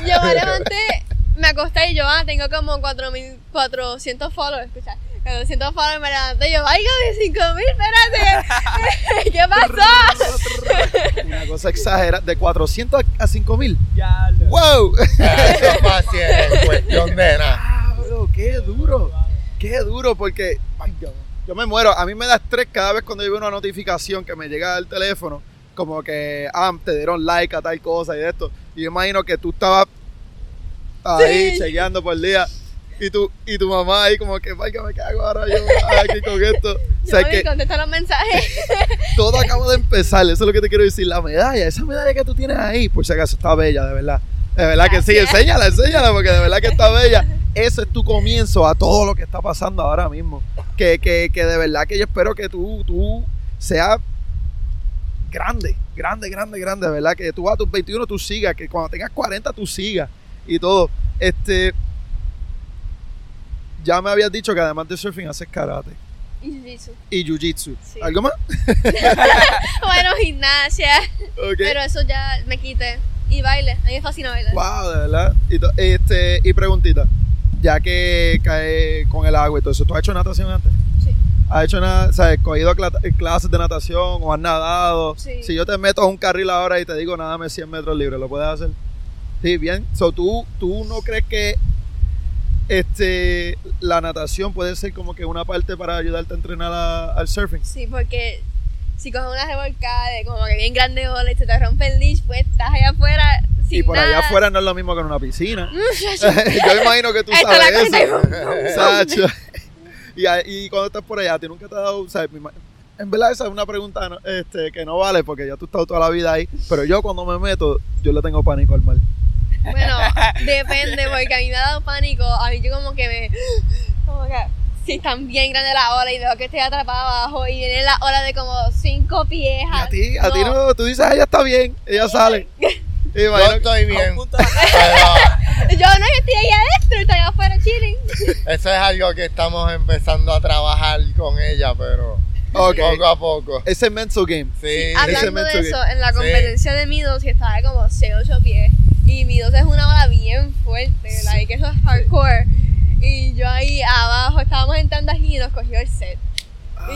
Yo me levanté, me acosté y yo, ah, tengo como 400 followers, escucha. 400 followers, me levanté y yo, ay, de 5000, espérate. ¿Qué pasó? Una cosa exagerada, de 400 a 5000. Ya lo- ¡Wow! Eso es fácil cuestión de nada. Ah, bro, qué duro. Qué duro porque ay, yo, yo me muero. A mí me da estrés cada vez cuando yo veo una notificación que me llega al teléfono, como que ah, te dieron like a tal cosa y de esto. Y yo imagino que tú estabas ahí Sí. chequeando por el día. Y tu, y tu mamá ahí como que, vaya, me cago ahora yo aquí con esto. O sea, que contesta los mensajes. todo acaba de empezar. Eso es lo que te quiero decir. La medalla, esa medalla que tú tienes ahí, por si acaso, está bella, de verdad. De verdad que sí, enséñala, enséñala, porque de verdad que está bella. Ese es tu comienzo a todo lo que está pasando ahora mismo. Que, que, que de verdad que yo espero que tú, tú seas grande, grande, grande, grande. De verdad que tú a tus 21 tú sigas, que cuando tengas 40 tú sigas y todo. Este. Ya me habías dicho que además de surfing haces karate Y jiu-jitsu. y jiu-jitsu. Sí. ¿Algo más? Bueno, gimnasia. Pero eso ya me quité. Y baile. A mí me fascina bailar. Wow, de verdad. Y, este, y preguntita, ya que cae con el agua y todo eso, ¿tú has hecho natación antes? Sí. ¿Has hecho nada, sabes, cogido cla- clases de natación o has nadado? Sí. Si yo te meto a un carril ahora y te digo, nadame 100 metros libres, ¿lo puedes hacer? Sí, bien. So, ¿tú, ¿Tú no crees que este, la natación puede ser como que una parte para ayudarte a entrenar a- al surfing? Sí, porque si coges una revolcada de como que bien grande ola y se te rompe el leash, pues estás allá afuera sin y por allá nada. afuera no es lo mismo que en una piscina. Yo imagino que tú Esta sabes la eso. Sacho. y, y cuando estás por allá, ¿a ti nunca te ha dado, sabes, en verdad esa es una pregunta este, que no vale porque ya tú has estado toda la vida ahí, pero yo cuando me meto, yo le tengo pánico al mar. Bueno, depende, porque a mí me ha dado pánico. A mí yo como que me... Como que si están bien grandes las olas y veo que estoy atrapada abajo y viene la ola de como cinco pies. Y a ti, a ti no, tú dices, "Ah, ella está bien, ella sale. Y Yo estoy bien, Yo no, estoy ahí adentro, estoy afuera chilling. eso es algo que estamos empezando a trabajar con ella, pero Ok. poco a poco. ese mental game. Sí, Hablando mental de eso, game. en la Sí. competencia de mi dos, que estaba de como 6 8 pies, y mi dos es una ola bien fuerte, like, que eso es hardcore. Y yo ahí abajo, estábamos entrando aquí y nos cogió el set.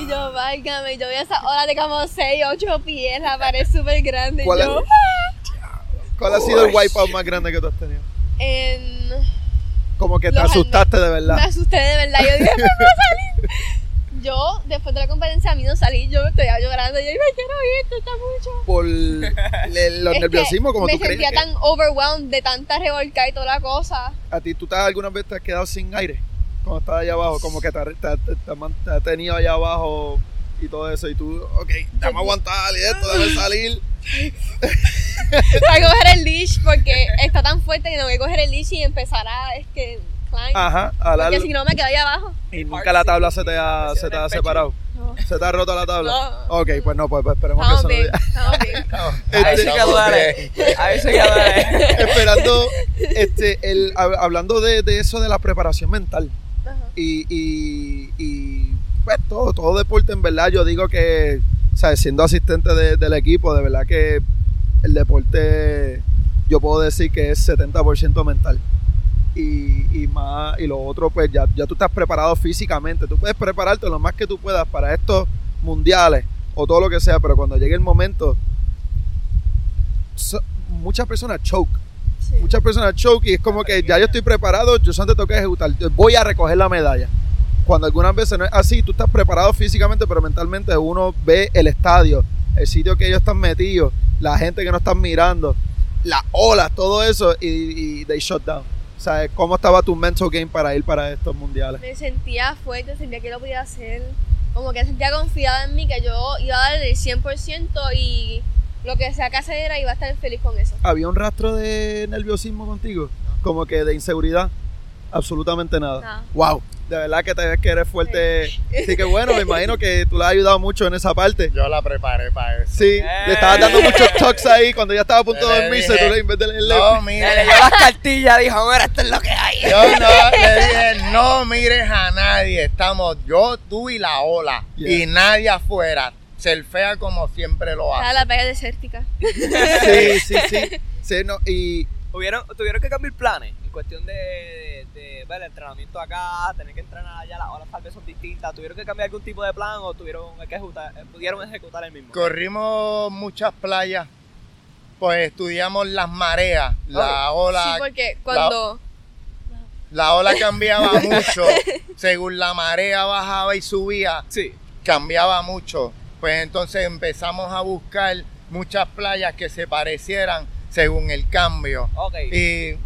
Y yo, válgame, yo vi esa ola de como 6, 8 pies, la pared súper grande. Y ¿Cuál es- yo, ¿Cuál ha sido el wipeout más grande que tú has tenido? en... Como que te Los asustaste de verdad. Me asusté de verdad. Yo dije, ¿me puedo salir? Yo, después de la competencia, a mí no salí. Yo estoy llorando. Yo, me quiero ir, esto está mucho. Por le- los nerviosismos, como me tú crees. sentía que- tan overwhelmed de tanta revolcar y toda la cosa. ¿A ti tú te has, alguna vez te has quedado sin aire? Cuando estás allá abajo, como que te, ha- te, te- te ha man- te ha tenido allá abajo y todo eso, y tú, ok, dame aguantar y esto, debe salir. Para coger el leash porque está tan fuerte que tengo que coger el leash y empezar a es que climb. Ajá, a porque darle- si no me quedo ahí abajo. Y nunca la tabla se te ha, se te ha separado. No. No. ¿Se te ha roto la tabla? No. Ok, pues no, pues, pues esperemos Estamos que bien, eso estamos bien. Ahí sí Este- que. Ahí sí que no Esperando, este, el, hab- hablando de, de eso de la preparación mental Ajá. y, y, y, pues todo, todo deporte en verdad, yo digo que, ¿sabes? Siendo asistente de- del equipo, de verdad que el deporte, yo puedo decir que es 70% mental. Y, y más y lo otro pues ya, ya tú estás preparado físicamente. Tú puedes prepararte lo más que tú puedas para estos mundiales o todo lo que sea pero cuando llegue el momento so- muchas personas choke. Sí. muchas personas choke y es como que ya yo estoy preparado yo solamente tengo que ejecutar voy a recoger la medalla. Cuando algunas veces no es así tú estás preparado físicamente pero mentalmente uno ve el estadio el sitio que ellos están metidos la gente que no están mirando las olas todo eso y, y they shut down o sea, ¿cómo estaba tu mental game para ir para estos mundiales? Me sentía fuerte, sentía que lo podía hacer. Como que sentía confiada en mí, que yo iba a dar el 100% y lo que sea que hacer era iba a estar feliz con eso. ¿Había un rastro de nerviosismo contigo? Como que de inseguridad. Absolutamente nada. Nada. Wow, de verdad que te ves que eres fuerte. Así que bueno, me imagino que tú le has ayudado mucho en esa parte. Yo la preparé para eso. Sí, le estabas dando muchos talks ahí cuando ya estaba a punto de Le dormirse, dije, tú le en vez de leerle. No, Le mire. leyó las cartillas, dijo, mira, esto es lo que hay. Yo no, le dije, no mires a nadie. Estamos yo, tú y la ola. Yeah. Y nadie afuera. Ser fea como siempre lo Estaba hace. la playa desértica. Sí, sí, sí. Sí, no, y ¿Tuvieron, tuvieron que cambiar planes cuestión de, de, de, ver, el entrenamiento acá, tener que entrenar allá, las horas tal vez son distintas. ¿Tuvieron que cambiar algún tipo de plan o tuvieron que ejecutar, eh, pudieron ejecutar el mismo? Corrimos muchas playas. Pues estudiamos las mareas. La Sí, ola, porque cuando... la ola cambiaba mucho. Según la marea bajaba y subía, Sí. cambiaba mucho. Pues entonces empezamos a buscar muchas playas que se parecieran según el cambio. Ok. Y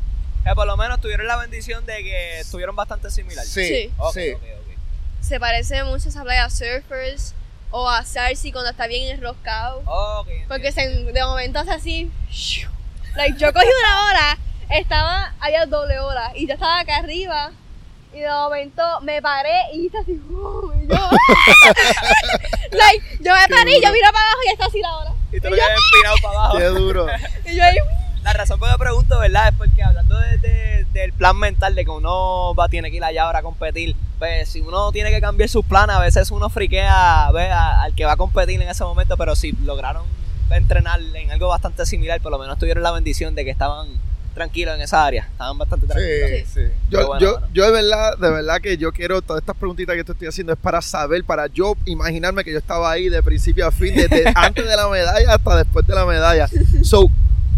Que por lo menos tuvieron la bendición de que estuvieron bastante similares. sí, Sí. Ok, sí. ok, ok. se parece mucho a esa playa surfers o a Sarsi cuando está bien enroscado. Ok, Porque se, de momento hace así. Like, yo cogí una ola, estaba, había doble ola, y yo estaba acá arriba, y de momento me paré y hice así, ¡uh! y yo, like, yo me paré y yo miro para abajo y está así la ola. Y te Y lo yo, empinado para abajo. qué duro. y yo ahí, La razón por la que pregunto, ¿verdad? Es porque hablando de- de- del plan mental de que uno va tiene que ir allá ahora a competir, pues si uno tiene que cambiar sus planes, a veces uno friquea ¿ves? a- al que va a competir en ese momento, pero si lograron entrenar en algo bastante similar, por lo menos tuvieron la bendición de que estaban tranquilos en esa área, estaban bastante tranquilos. Sí, sí. Yo, bueno, yo, bueno. yo de verdad, de verdad que yo quiero, todas estas preguntitas que te estoy haciendo es para saber, para yo imaginarme que yo estaba ahí de principio a fin, desde antes de la medalla hasta después de la medalla. So,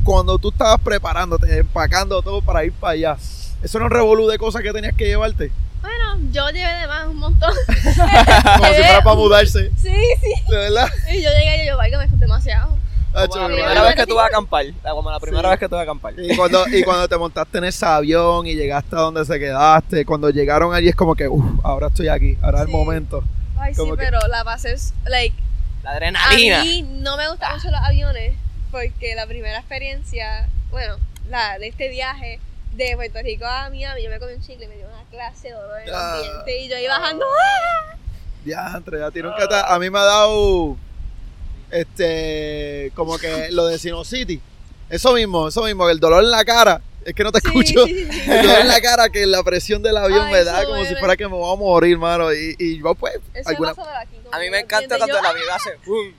cuando tú estabas preparándote, empacando todo para ir para allá, ¿eso era un revolú de cosas que tenías que llevarte? bueno, yo llevé de más un montón. Como si fuera para mudarse, Sí, sí. de verdad. Y yo llegué y yo, vaya, me fue demasiado. Hacho, Como la me primera vez que tú vas a acampar, como la primera Sí. vez que tú vas a acampar. Y cuando, y cuando te montaste en ese avión y llegaste a donde se quedaste, cuando llegaron allí es como que, uff, ahora estoy aquí, ahora es el momento. Ay, sí, que- pero la pasé, like, La A adrenalina. mí no me gustan mucho los aviones porque la primera experiencia, bueno, la de este viaje de Puerto Rico a Miami, yo me comí un chicle y me dio una clase de dolor en el Ah. ambiente y yo iba bajando. ¡ah! Diantre, ya tiene un cata- A mí me ha dado, este, como que lo de Sinocity. Eso mismo, eso mismo, el dolor en la cara. Es que no te Sí, escucho. sí, sí, sí. El dolor en la cara que la presión del avión Ay, me da como si fuera que me voy a morir, mano. Y, y yo, pues, Eso alguna. aquí. A mí me encanta cuando yo, el avión hace ¡um!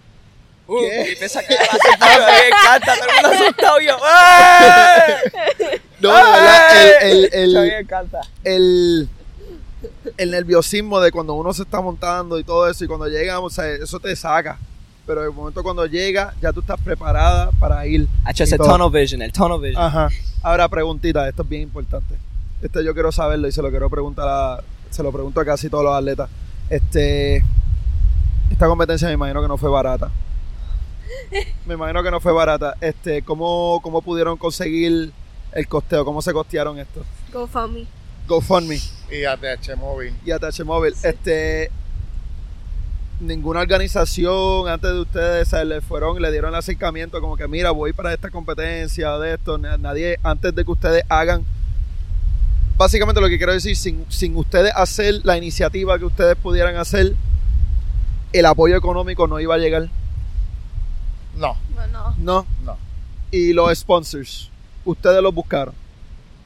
¿Qué? y va a me encanta, todo el mundo asustado yo. No, el, el, mí me el, encanta. el, el nerviosismo de cuando uno se está montando y todo eso, y cuando llega, o sea, eso te saca. Pero el momento cuando llega, ya tú estás preparada para ir. Y ese tunnel vision, el tunnel vision. Ajá. Ahora, preguntita, esto es bien importante. Este yo quiero saberlo y se lo quiero preguntar a, se lo pregunto a casi todos los atletas. Este, esta competencia me imagino que no fue barata. Me imagino que no fue barata. Este, ¿cómo, cómo pudieron conseguir el costeo? ¿Cómo se costearon esto? GoFundMe. GoFundMe Y ATH Móvil. y ATH Móvil. Este, ninguna organización antes de ustedes se le fueron, le dieron el acercamiento como que mira, voy para esta competencia de esto. Na- Nadie, antes de que ustedes hagan, básicamente lo que quiero decir, sin, sin ustedes hacer la iniciativa que ustedes pudieran hacer, el apoyo económico no iba a llegar. No, Bueno, No. no. Y los sponsors, ustedes los buscaron.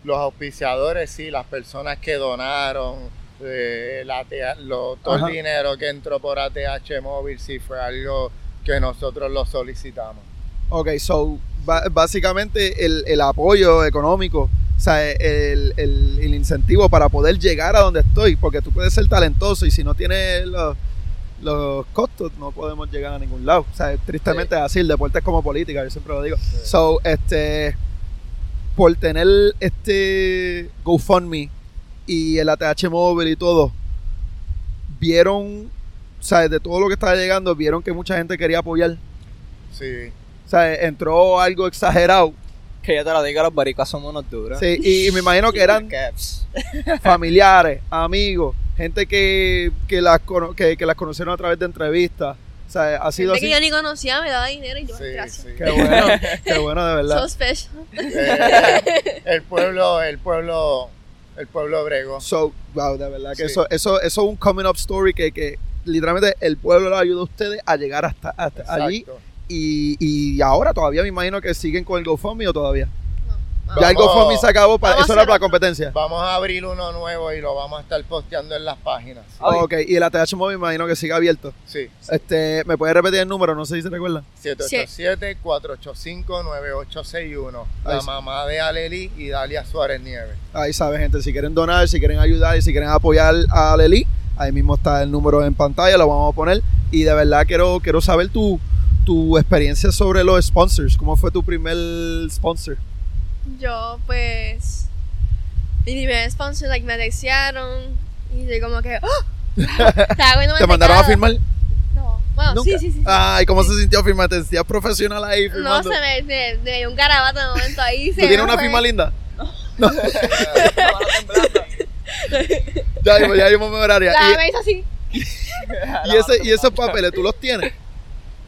Los auspiciadores, sí, las personas que donaron, eh, la lo- todo Ajá. el dinero que entró por ATH móvil, sí fue algo que nosotros lo solicitamos. Ok, so básicamente el, el apoyo económico, o sea, el, el- el incentivo para poder llegar a donde estoy, porque tú puedes ser talentoso y si no tienes los, los costos no podemos llegar a ningún lado. O sea, tristemente es así, el deporte es como política, yo siempre lo digo. So, este, por tener este GoFundMe y el ATH móvil y todo, vieron, o sea, de todo lo que estaba llegando, vieron que mucha gente quería apoyar. Sí, O sea, entró algo exagerado. Que yo te lo digo, los boricuas somos unos duros. Sí, y, y me imagino que eran familiares, amigos, gente que, que, las, cono- que, que las conocieron a través de entrevistas. O sea, ha sido gente así. que yo ni conocía me daba dinero y yo, sí, gracias. sí. Qué bueno, qué bueno, de So verdad. special. Eh, el pueblo, el pueblo, el pueblo brego. So, wow, de verdad que Sí. eso, eso, eso es un coming up story que, que literalmente el pueblo lo ayuda a ustedes a llegar hasta, hasta allí. Y, y ahora todavía me imagino que siguen con el GoFundMe o todavía. No, Ya el Vamos- GoFundMe se acabó, para, vamos eso a era para la competencia. Vamos a abrir uno nuevo y lo vamos a estar posteando en las páginas. Ay. Ok, y el ATH móvil me imagino que sigue abierto. Sí, Este, ¿Me puede repetir el número? No sé si se recuerda. 787-485-9861. Ahí La sí. mamá de Aleli y Dalia Suárez Nieves. Ahí sabe, gente, si quieren donar, si quieren ayudar y si quieren apoyar a Leli, ahí mismo está el número en pantalla, lo vamos a poner. Y de verdad quiero, quiero saber tu, tu experiencia sobre los sponsors. ¿Cómo fue tu primer sponsor? Yo, pues. Mi primer sponsor, like, me textearon. Y yo, como que. ¡Oh! ¿Te mandaron a firmar? No. Bueno, ¿Nunca? sí, sí, sí. sí. Ay, ¿cómo se sintió firmar? ¿Te sentías profesional ahí no, firmando? se me, me, me dio un garabato de momento ahí. ¿Tú tienes una firma linda? Ya, ya, ya vimos memoraria. La Y- me hizo así. Y, ese, y esos papeles, ¿tú los tienes?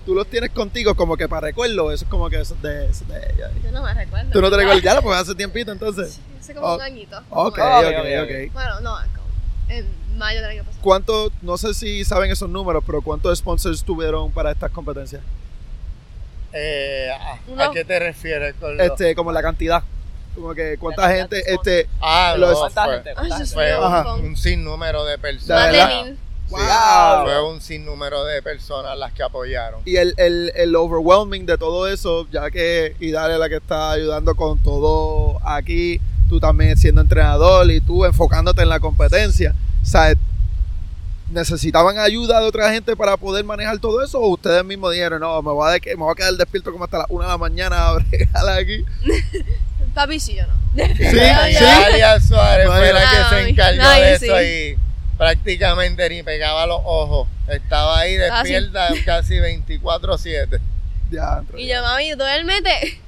¿Tú los tienes contigo como que para recuerdo? Eso es como que eso de, de ella. Yo no me recuerdo. ¿Tú no te recuerdas? Ya lo pues hace tiempito entonces. Hace como Oh. un añito. Ok, Como- ok, Ok, Bueno, no, como en mayo del año pasado. ¿Cuánto, no sé si saben esos números, pero cuántos sponsors tuvieron para estas competencias? Eh, ¿a, No. ¿A qué te refieres con lo- Este, como la cantidad. Como que cuánta La gente, este, Ah, los- ¿Cuánta fue, gente? Fue un, un sinnúmero De personas. Wow. Fue un sinnúmero de personas las que apoyaron. Y el, el, el overwhelming de todo eso, ya que Idale es la que está ayudando con todo aquí, tú también siendo entrenador y tú enfocándote en la competencia, ¿sabes? ¿Necesitaban ayuda de otra gente para poder manejar todo eso? ¿O ustedes mismos dijeron, no, me voy a, de- me voy a quedar despierto como hasta las 1 de la mañana a bregar aquí? Papi, sí, yo no. Sí, sí. Suárez fue la que se encargó de sí. eso y prácticamente ni pegaba los ojos. Estaba ahí Ah, sí. despierta casi 24-7. Ya, entró. Y yo, mami, duérmete.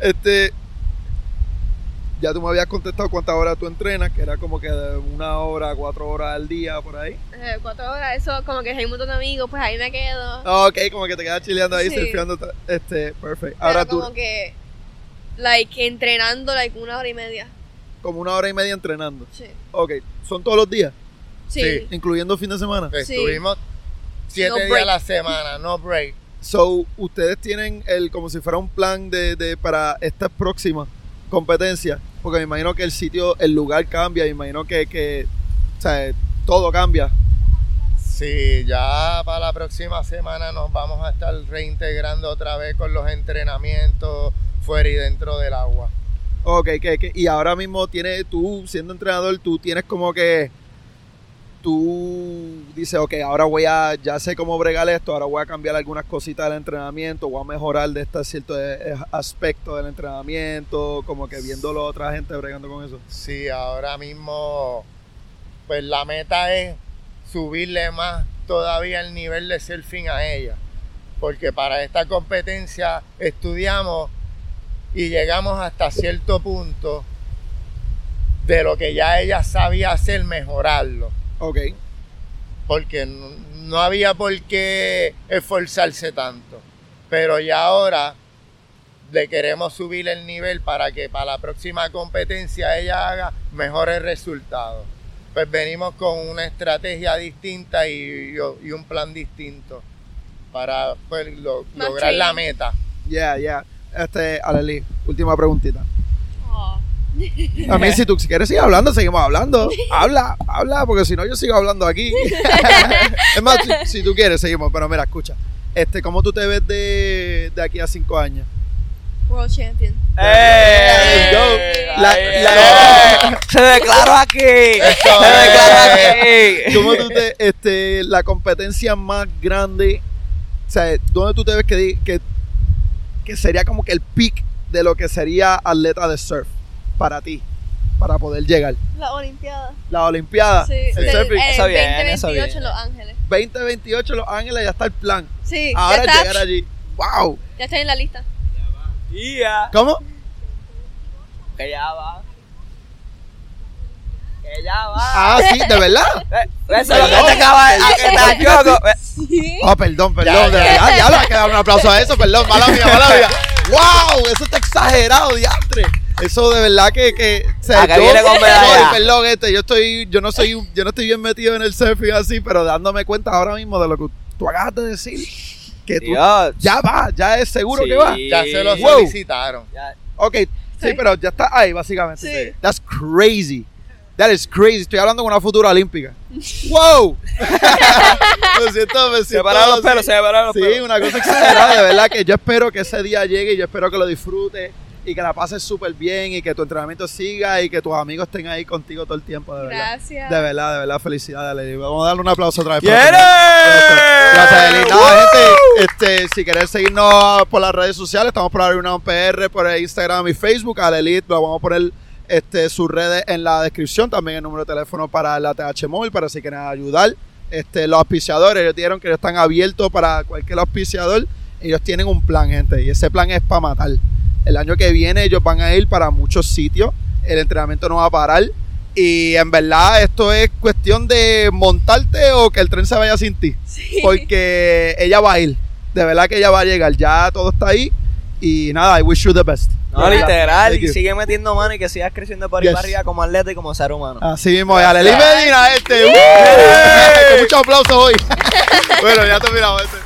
Este, ya tú me habías contestado cuántas horas tú entrenas, que era como que de una hora cuatro horas al día por ahí. Eh, cuatro horas, eso como que hay un montón de amigos, pues ahí me quedo. Ok, como que te quedas chileando ahí, Sí. surfeando. Este, perfecto. Ahora Pero tú, como que, like, entrenando, like, una hora y media. Como una hora y media entrenando. Sí. Ok, ¿son todos los días? Sí. Sí. Incluyendo fin de semana. Sí. Estuvimos siete No días break. a la semana, no break. So, ustedes tienen el como si fuera un plan de, de para esta próxima competencia, porque me imagino que el sitio, el lugar cambia, me imagino que, que o sea, todo cambia. Sí, ya para la próxima semana nos vamos a estar reintegrando otra vez con los entrenamientos fuera y dentro del agua. Ok, que, que- y ahora mismo tienes, tú siendo entrenador, tú tienes como que, tú dices, ok, ahora voy a, ya sé cómo bregar esto, ahora voy a cambiar algunas cositas del entrenamiento, voy a mejorar de este cierto eh, aspecto del entrenamiento, como que viéndolo a otra gente bregando con eso. Sí, ahora mismo, pues la meta es subirle más todavía el nivel de surfing a ella. Porque para esta competencia estudiamos y llegamos hasta cierto punto de lo que ya ella sabía hacer, mejorarlo. Ok, Porque no, no había por qué esforzarse tanto. Pero ya ahora le queremos subir el nivel para que para la próxima competencia ella haga mejores resultados. pues venimos con una estrategia distinta y, y- y un plan distinto para pues, lo- lograr la meta. Yeah, yeah. Este, Aleli, última preguntita. Oh. A mí, si tú quieres seguir hablando, seguimos hablando. Habla, habla, porque si no, yo sigo hablando aquí. es más, si, si tú quieres, seguimos. Pero mira, escucha. Este, ¿Cómo tú te ves de, de aquí a cinco años? World Champion. ¡Eh! go. La- la- eh. Se declaró aquí. Eso Se declaró aquí. ¿Cómo tú te, este, la competencia más grande, o sea, dónde tú te ves que, que sería como que el peak de lo que sería atleta de surf para ti, para poder llegar? La Olimpiada. La Olimpiada, Sí, el del- surfing, eh, Eso bien, 2028 eso bien. en Los Ángeles. 2028 Los Ángeles ya está el plan. Sí, Ahora ya está. llegar allí. ¡Wow! Ya estoy en la lista. Ya. ¿Cómo? Que ya va. Ya va. Ah, sí, de verdad. Eh, Eso es lo que Perdón. te acaba de a choco. Eh. Oh, perdón, perdón, Ya, de verdad. Ya le hay que dar un aplauso a eso, perdón, mala mía, mala mía. ¡Wow! Eso está exagerado, diantre. Eso de verdad que, que o sea, Acá viene con. Sorry, perdón, este, yo estoy, yo no soy, un- yo no estoy bien metido en el surfing así, pero dándome cuenta ahora mismo de lo que tú acabas de decir, que tú ya va, ya es seguro Sí. que va. Ya se lo Wow. solicitaron. Ya. Ok, sí, Sí. pero ya está ahí, básicamente. Sí. That's crazy. That is crazy. Estoy hablando con una futura olímpica. ¡Wow! me siento, me Se pararon los pelos, se pararon los Sí, pelos. una cosa exagerada, de verdad que yo espero que ese día llegue y yo espero que lo disfrutes y que la pases súper bien y que tu entrenamiento siga y que tus amigos estén ahí contigo todo el tiempo, de verdad. Gracias. De verdad, de verdad, felicidades. Vamos a darle un aplauso otra vez. ¡Quiere! Gracias. Nada, gente, este, si querés seguirnos por las redes sociales, estamos por Arena PR, por Instagram y Facebook. A Elite, lo vamos a poner este, sus redes en la descripción. También el número de teléfono para la TH Móvil, para si quieren ayudar. Este, los auspiciadores, ellos dijeron que ellos están abiertos para cualquier auspiciador. Ellos tienen un plan, gente, y ese plan es para matar. El año que viene ellos van a ir para muchos sitios. El entrenamiento no va a parar. Y en verdad esto es cuestión de montarte o que el tren se vaya sin ti. Sí. Porque ella va a ir. De verdad que ella va a llegar. Ya todo está ahí. Y nada, I wish you the best. No, literal, y sigue metiendo mano y que sigas creciendo por ahí Yes. para arriba como atleta y como ser humano. Así mismo, y Aleli Medina, este. ¡uh! Con muchos aplausos hoy. bueno, ya terminamos este.